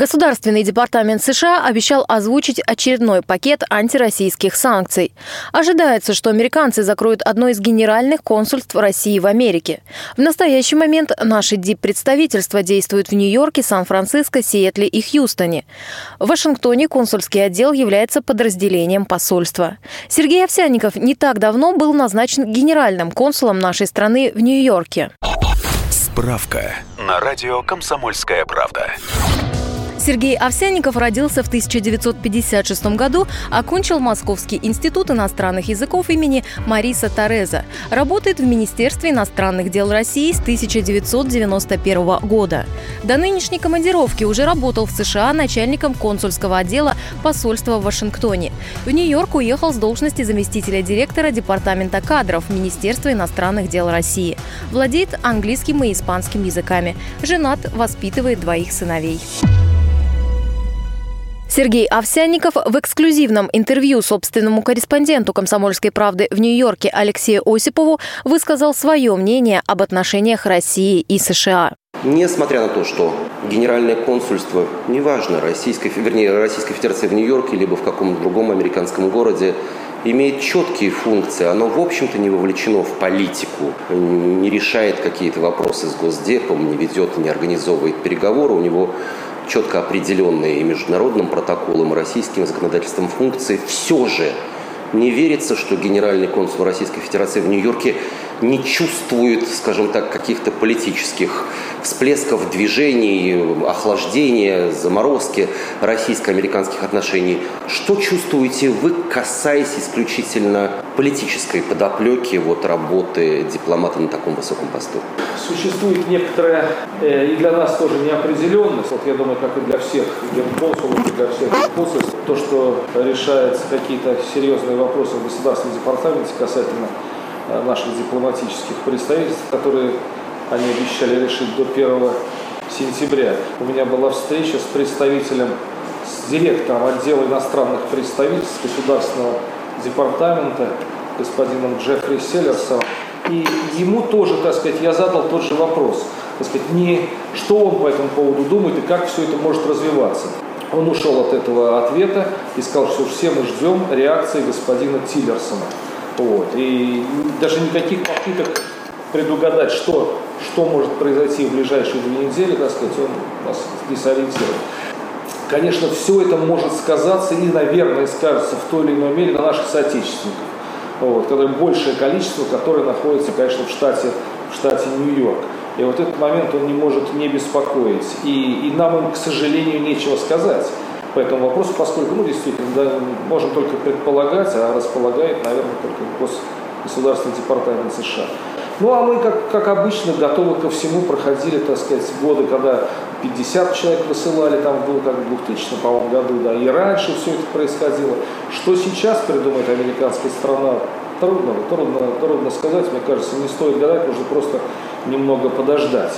Государственный департамент США обещал озвучить очередной пакет антироссийских санкций. Ожидается, что американцы закроют одно из генеральных консульств России в Америке. В настоящий момент наши дип-представительства действуют в Нью-Йорке, Сан-Франциско, Сиэтле и Хьюстоне. В Вашингтоне консульский отдел является подразделением посольства. Сергей Овсянников не так давно был назначен генеральным консулом нашей страны в Нью-Йорке. Справка на радио «Комсомольская правда». Сергей Овсянников родился в 1956 году, окончил Московский институт иностранных языков имени Мариса Тореза. Работает в Министерстве иностранных дел России с 1991 года. До нынешней командировки уже работал в США начальником консульского отдела посольства в Вашингтоне. В Нью-Йорк уехал с должности заместителя директора Департамента кадров Министерства иностранных дел России. Владеет английским и испанским языками. Женат, воспитывает двоих сыновей. Сергей Овсянников в эксклюзивном интервью собственному корреспонденту «Комсомольской правды» в Нью-Йорке Алексею Осипову высказал свое мнение об отношениях России и США. Несмотря на то, что генеральное консульство, неважно, Российской, вернее, Российской Федерации в Нью-Йорке, либо в каком-то другом американском городе, имеет четкие функции, оно, в общем-то, не вовлечено в политику, не решает какие-то вопросы с Госдепом, не ведет, не организовывает переговоры, у него четко определенные и международным протоколом, и российским законодательством функции, все же не верится, что генеральный консул Российской Федерации в Нью-Йорке не чувствует, скажем так, каких-то политических всплесков движений, охлаждения, заморозки российско-американских отношений. Что чувствуете вы, касаясь исключительно политической подоплеки вот, работы дипломата на таком высоком посту? Существует некоторая э, и для нас тоже неопределенность, вот я думаю, как и для всех генконсулов, и для всех консульств, то, что решаются какие-то серьезные вопросы в государственном департаменте касательно наших дипломатических представительств, которые они обещали решить до 1 сентября. У меня была встреча с представителем, с директором отдела иностранных представительств Государственного департамента господином Джеффри Селлерсом. И ему тоже, так сказать, я задал тот же вопрос. Так сказать, не что он по этому поводу думает и как все это может развиваться. Он ушел от этого ответа и сказал, что все мы ждем реакции господина Тиллерсона. Вот. И даже никаких попыток предугадать, что, что может произойти в ближайшие две недели, так сказать, он нас десориентирует. Конечно, все это может сказаться и, наверное, скажется в той или иной мере на наших соотечественниках. Вот, когда большее количество, которое находится, конечно, в штате, в штате Нью-Йорк. И вот этот момент он не может не беспокоить. И, и нам к сожалению, нечего сказать по этому вопросу, поскольку, ну, действительно, да, можем только предполагать, а располагает, наверное, только Государственный департамент США. Ну, а мы, как, как обычно, готовы ко всему, проходили, так сказать, годы, когда 50 человек высылали, там было как в 2000, по-моему, году, да, и раньше все это происходило. Что сейчас придумает американская страна, трудно, трудно, трудно сказать, мне кажется, не стоит гадать, нужно просто немного подождать.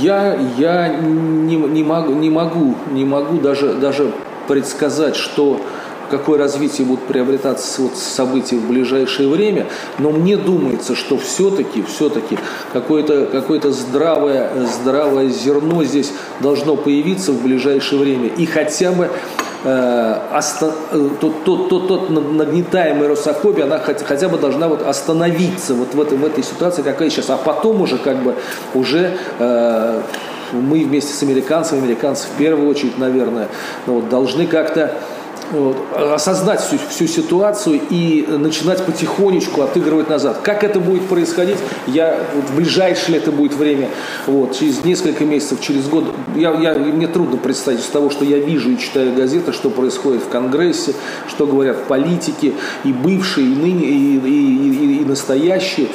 Я, я не, не, могу, не могу, не могу даже, даже предсказать, что какое развитие будут приобретаться вот события в ближайшее время, но мне думается, что все-таки, все-таки какое-то какое здравое, здравое зерно здесь должно появиться в ближайшее время. И хотя бы э, э, тот, тот, тот, тот нагнетаемый русофобия, она хотя, хотя бы должна вот остановиться вот в, этой, в этой ситуации, какая сейчас. А потом уже как бы уже э, мы вместе с американцами, американцы в первую очередь, наверное, ну, вот, должны как-то вот, осознать всю, всю ситуацию и начинать потихонечку отыгрывать назад. Как это будет происходить, я вот, в ближайшее ли это будет время, вот, через несколько месяцев, через год, я, я, мне трудно представить из того, что я вижу и читаю газеты, что происходит в Конгрессе, что говорят политики, и бывшие, и ныне, и, и, и, и настоящие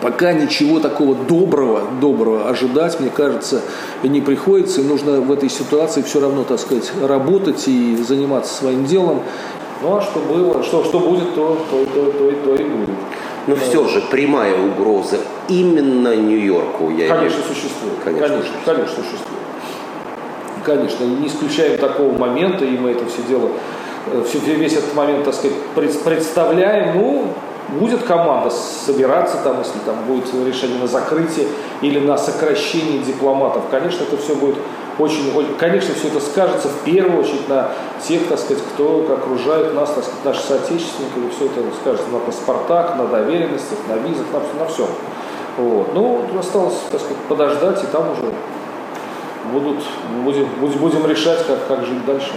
пока ничего такого доброго, доброго ожидать, мне кажется, не приходится. И нужно в этой ситуации все равно, так сказать, работать и заниматься своим делом. Ну а что было, что, что будет, то, то, то, то, то и будет. Но да. все же прямая угроза именно Нью-Йорку, я Конечно, имею... существует. Конечно, конечно, конечно, существует. Конечно, не исключаем такого момента, и мы это все дело, э, весь этот момент, так сказать, представляем, ну, будет команда собираться, там, если там будет решение на закрытие или на сокращение дипломатов, конечно, это все будет очень, конечно, все это скажется в первую очередь на тех, так сказать, кто окружает нас, так сказать, наши соотечественники, и все это скажется на паспортах, на доверенностях, на визах, на, на всем. Вот. Ну, осталось, так сказать, подождать, и там уже будут, будем, будем решать, как, как жить дальше.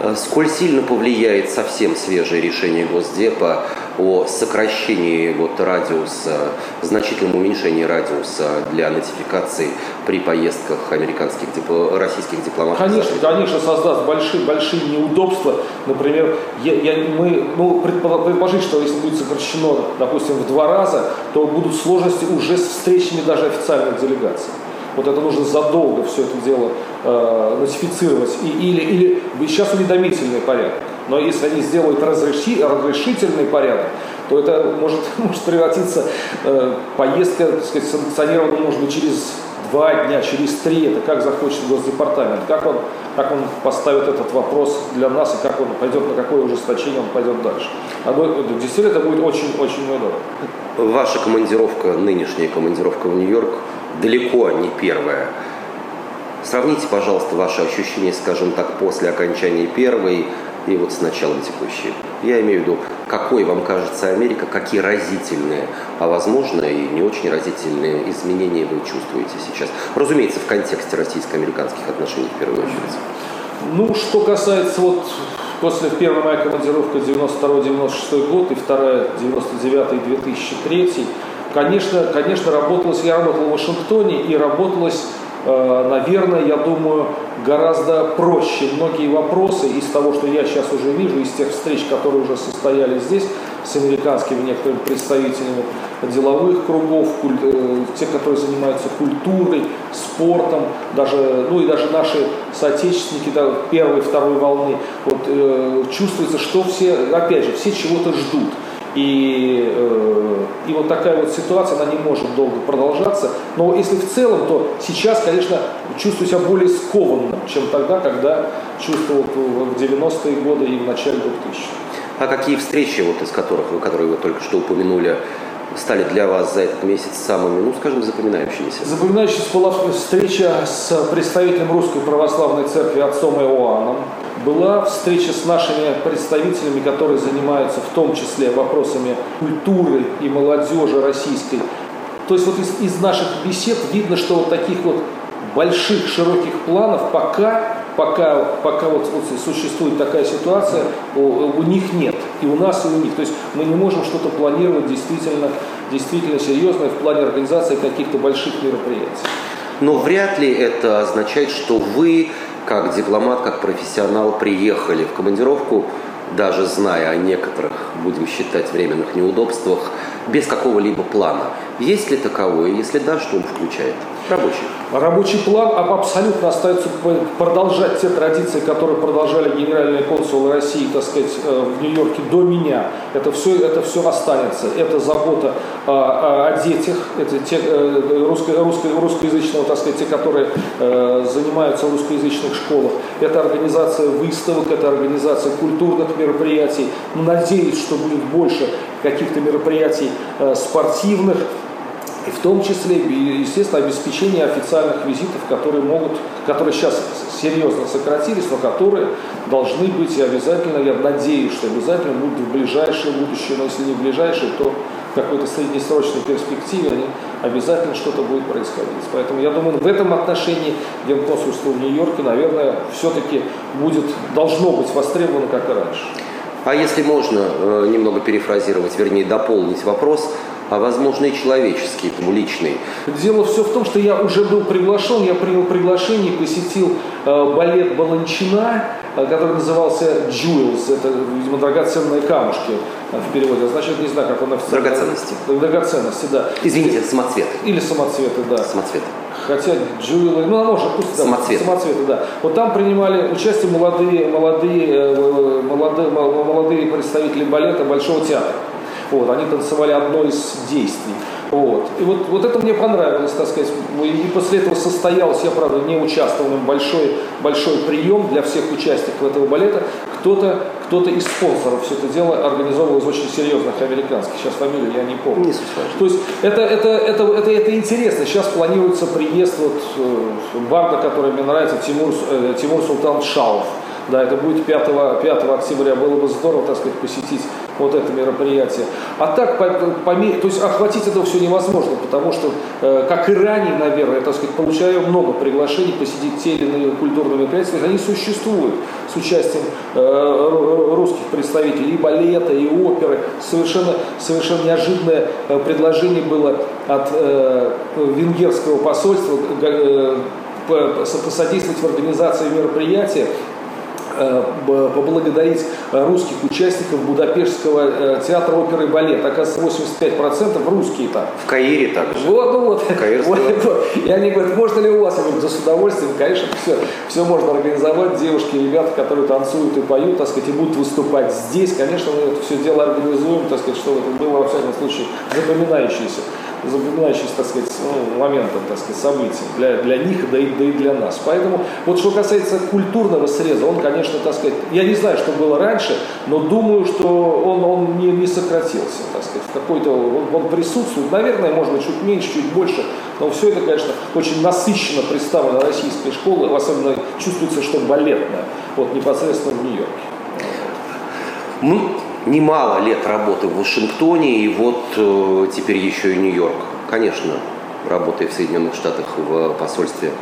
Э, сколь сильно повлияет совсем свежее решение Госдепа о сокращении вот радиуса, значительном уменьшении радиуса для нотификации при поездках американских, российских дипломатов? Конечно, конечно, создаст большие, большие неудобства. Например, я, я, мы, ну, предположить, что если будет сокращено, допустим, в два раза, то будут сложности уже с встречами даже официальных делегаций. Вот это нужно задолго все это дело э, нотифицировать. И, или, или сейчас уведомительный порядок. Но если они сделают разреши, разрешительный порядок, то это может, может превратиться э, поездка, так сказать, санкционирована, может через два дня, через три, это как захочет Госдепартамент, как он, как он поставит этот вопрос для нас и как он пойдет, на какое ужесточение он пойдет дальше. А действительно это будет очень-очень удобно. Ваша командировка, нынешняя командировка в Нью-Йорк, далеко не первая. Сравните, пожалуйста, ваши ощущения, скажем так, после окончания первой и вот с началом текущей. Я имею в виду, какой вам кажется Америка, какие разительные, а возможно и не очень разительные изменения вы чувствуете сейчас. Разумеется, в контексте российско-американских отношений в первую очередь. Ну, что касается вот после первой моей командировки 92-96 год и вторая 99-2003, конечно, конечно, работалось, я работал в Вашингтоне и работалось наверное, я думаю, гораздо проще многие вопросы из того, что я сейчас уже вижу, из тех встреч, которые уже состоялись здесь с американскими некоторыми представителями деловых кругов, куль, э, те, которые занимаются культурой, спортом, даже, ну и даже наши соотечественники да, первой, второй волны, вот, э, чувствуется, что все, опять же, все чего-то ждут. И, э, и вот такая вот ситуация, она не может долго продолжаться. Но если в целом, то сейчас, конечно, чувствую себя более скованным, чем тогда, когда чувствовал в 90-е годы и в начале 2000 А какие встречи, вот из которых, которые вы только что упомянули, стали для вас за этот месяц самыми, ну, скажем, запоминающимися? Запоминающаяся была встреча с представителем Русской Православной Церкви отцом Иоанном. Была встреча с нашими представителями, которые занимаются в том числе вопросами культуры и молодежи российской. То есть вот из, из наших бесед видно, что вот таких вот больших, широких планов пока, пока, пока вот, вот существует такая ситуация, у, у них нет. И у нас, и у них. То есть мы не можем что-то планировать действительно, действительно серьезное в плане организации каких-то больших мероприятий. Но вряд ли это означает, что вы, как дипломат, как профессионал, приехали в командировку, даже зная о некоторых, будем считать, временных неудобствах, без какого-либо плана. Есть ли таковое? Если да, что он включает? Рабочий. Рабочий план абсолютно остается продолжать те традиции, которые продолжали генеральные консулы России, так сказать, э, в Нью-Йорке до меня. Это все, это все останется. Это забота о, о детях, это те э, русско, русско, русскоязычного, так сказать, те, которые э, занимаются в русскоязычных школах. Это организация выставок, это организация культурных мероприятий. Надеюсь, что будет больше каких-то мероприятий спортивных, и в том числе, естественно, обеспечение официальных визитов, которые могут, которые сейчас серьезно сократились, но которые должны быть и обязательно, я надеюсь, что обязательно будут в ближайшее будущее, но если не в ближайшее, то в какой-то среднесрочной перспективе они обязательно что-то будет происходить. Поэтому я думаю, в этом отношении Генконсульство в Нью-Йорке, наверное, все-таки будет, должно быть востребовано, как и раньше. А если можно э, немного перефразировать, вернее дополнить вопрос, а возможно и человеческий, личный. Дело все в том, что я уже был приглашен, я принял приглашение, посетил э, балет Баланчина, э, который назывался «Jewels», это, видимо, драгоценные камушки э, в переводе, значит, не знаю, как он официально. Драгоценности. Драгоценности, да. Извините, самоцветы. Или самоцветы, да. Самоцветы. Хотя джуэлы, ну, может, пусть да, самоцветы. самоцветы, да. Вот там принимали участие молодые, молодые, молодые, молодые представители балета Большого театра. Вот, они танцевали одно из действий. Вот. И вот, вот это мне понравилось, так сказать. И после этого состоялся, я, правда, не участвовал, большой, большой прием для всех участников этого балета. Кто-то кто-то из спонсоров все это дело организовывал из очень серьезных американских. Сейчас фамилию я не помню. Не То есть это, это, это, это, это интересно. Сейчас планируется приезд вот, э, барда, который мне нравится, Тимур, э, Тимур Султан Шалов. Да, это будет 5, 5 октября. Было бы здорово, так сказать, посетить вот это мероприятие. А так, по, то есть охватить это все невозможно, потому что, э, как и ранее, наверное, я, так сказать, получаю много приглашений посетить те или иные культурные мероприятия, они существуют с участием э, русских представителей и балета, и оперы. Совершенно, совершенно неожиданное э, предложение было от венгерского посольства посодействовать в организации мероприятия поблагодарить русских участников Будапештского э, театра оперы и балета. Оказывается, 85% русские там. В Каире также. Вот, ну вот. вот, вот. И они говорят, можно ли у вас? Я говорю, да с удовольствием. Конечно, все, все можно организовать. Девушки, ребята, которые танцуют и поют, так сказать, и будут выступать здесь. Конечно, мы это все дело организуем, так сказать, чтобы это было, во всяком случае, запоминающееся запоминающийся, так сказать, ну, моментом, так сказать, событий для, для них, да и, да и для нас. Поэтому, вот что касается культурного среза, он, конечно, так сказать, я не знаю, что было раньше, но думаю, что он, он не, не сократился, так сказать, какой-то, он, он присутствует, наверное, может быть, чуть меньше, чуть больше, но все это, конечно, очень насыщенно представлено российской школой, особенно чувствуется, что балетная, вот непосредственно в Нью-Йорке. Мы немало лет работы в Вашингтоне, и вот э, теперь еще и Нью-Йорк. Конечно, работая в Соединенных Штатах в посольстве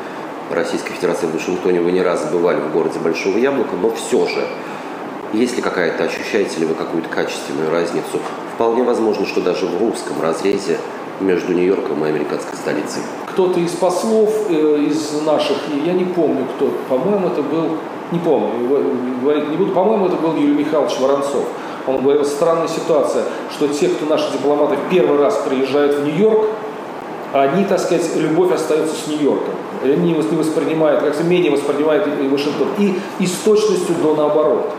Российской Федерации в Вашингтоне, вы не раз бывали в городе Большого Яблока, но все же, есть ли какая-то, ощущаете ли вы какую-то качественную разницу? Вполне возможно, что даже в русском разрезе между Нью-Йорком и американской столицей. Кто-то из послов, э, из наших, я не помню кто, по-моему, это был, не помню, говорить не буду, по-моему, это был Юрий Михайлович Воронцов он говорил, странная ситуация, что те, кто наши дипломаты первый раз приезжают в Нью-Йорк, они, так сказать, любовь остается с Нью-Йорком. Они не воспринимают, как-то менее воспринимают Вашингтон. И, и с точностью до наоборот.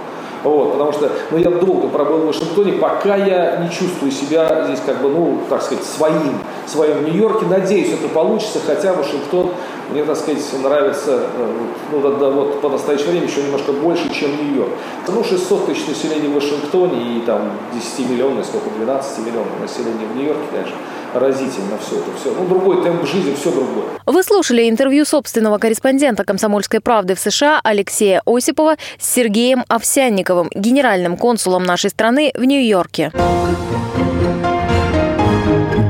Вот, потому что ну, я долго пробыл в Вашингтоне, пока я не чувствую себя здесь как бы, ну, так сказать, своим, своим в Нью-Йорке. Надеюсь, это получится, хотя Вашингтон мне, так сказать, нравится, э, ну, да, да, вот по настоящее время еще немножко больше, чем Нью-Йорк. Ну, 600 тысяч населения в Вашингтоне и там 10 миллионов, сколько, 12 миллионов населения в Нью-Йорке, конечно разительно все это все. Ну, другой темп жизни, все другое. Вы слушали интервью собственного корреспондента «Комсомольской правды» в США Алексея Осипова с Сергеем Овсянниковым, генеральным консулом нашей страны в Нью-Йорке.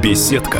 Беседка.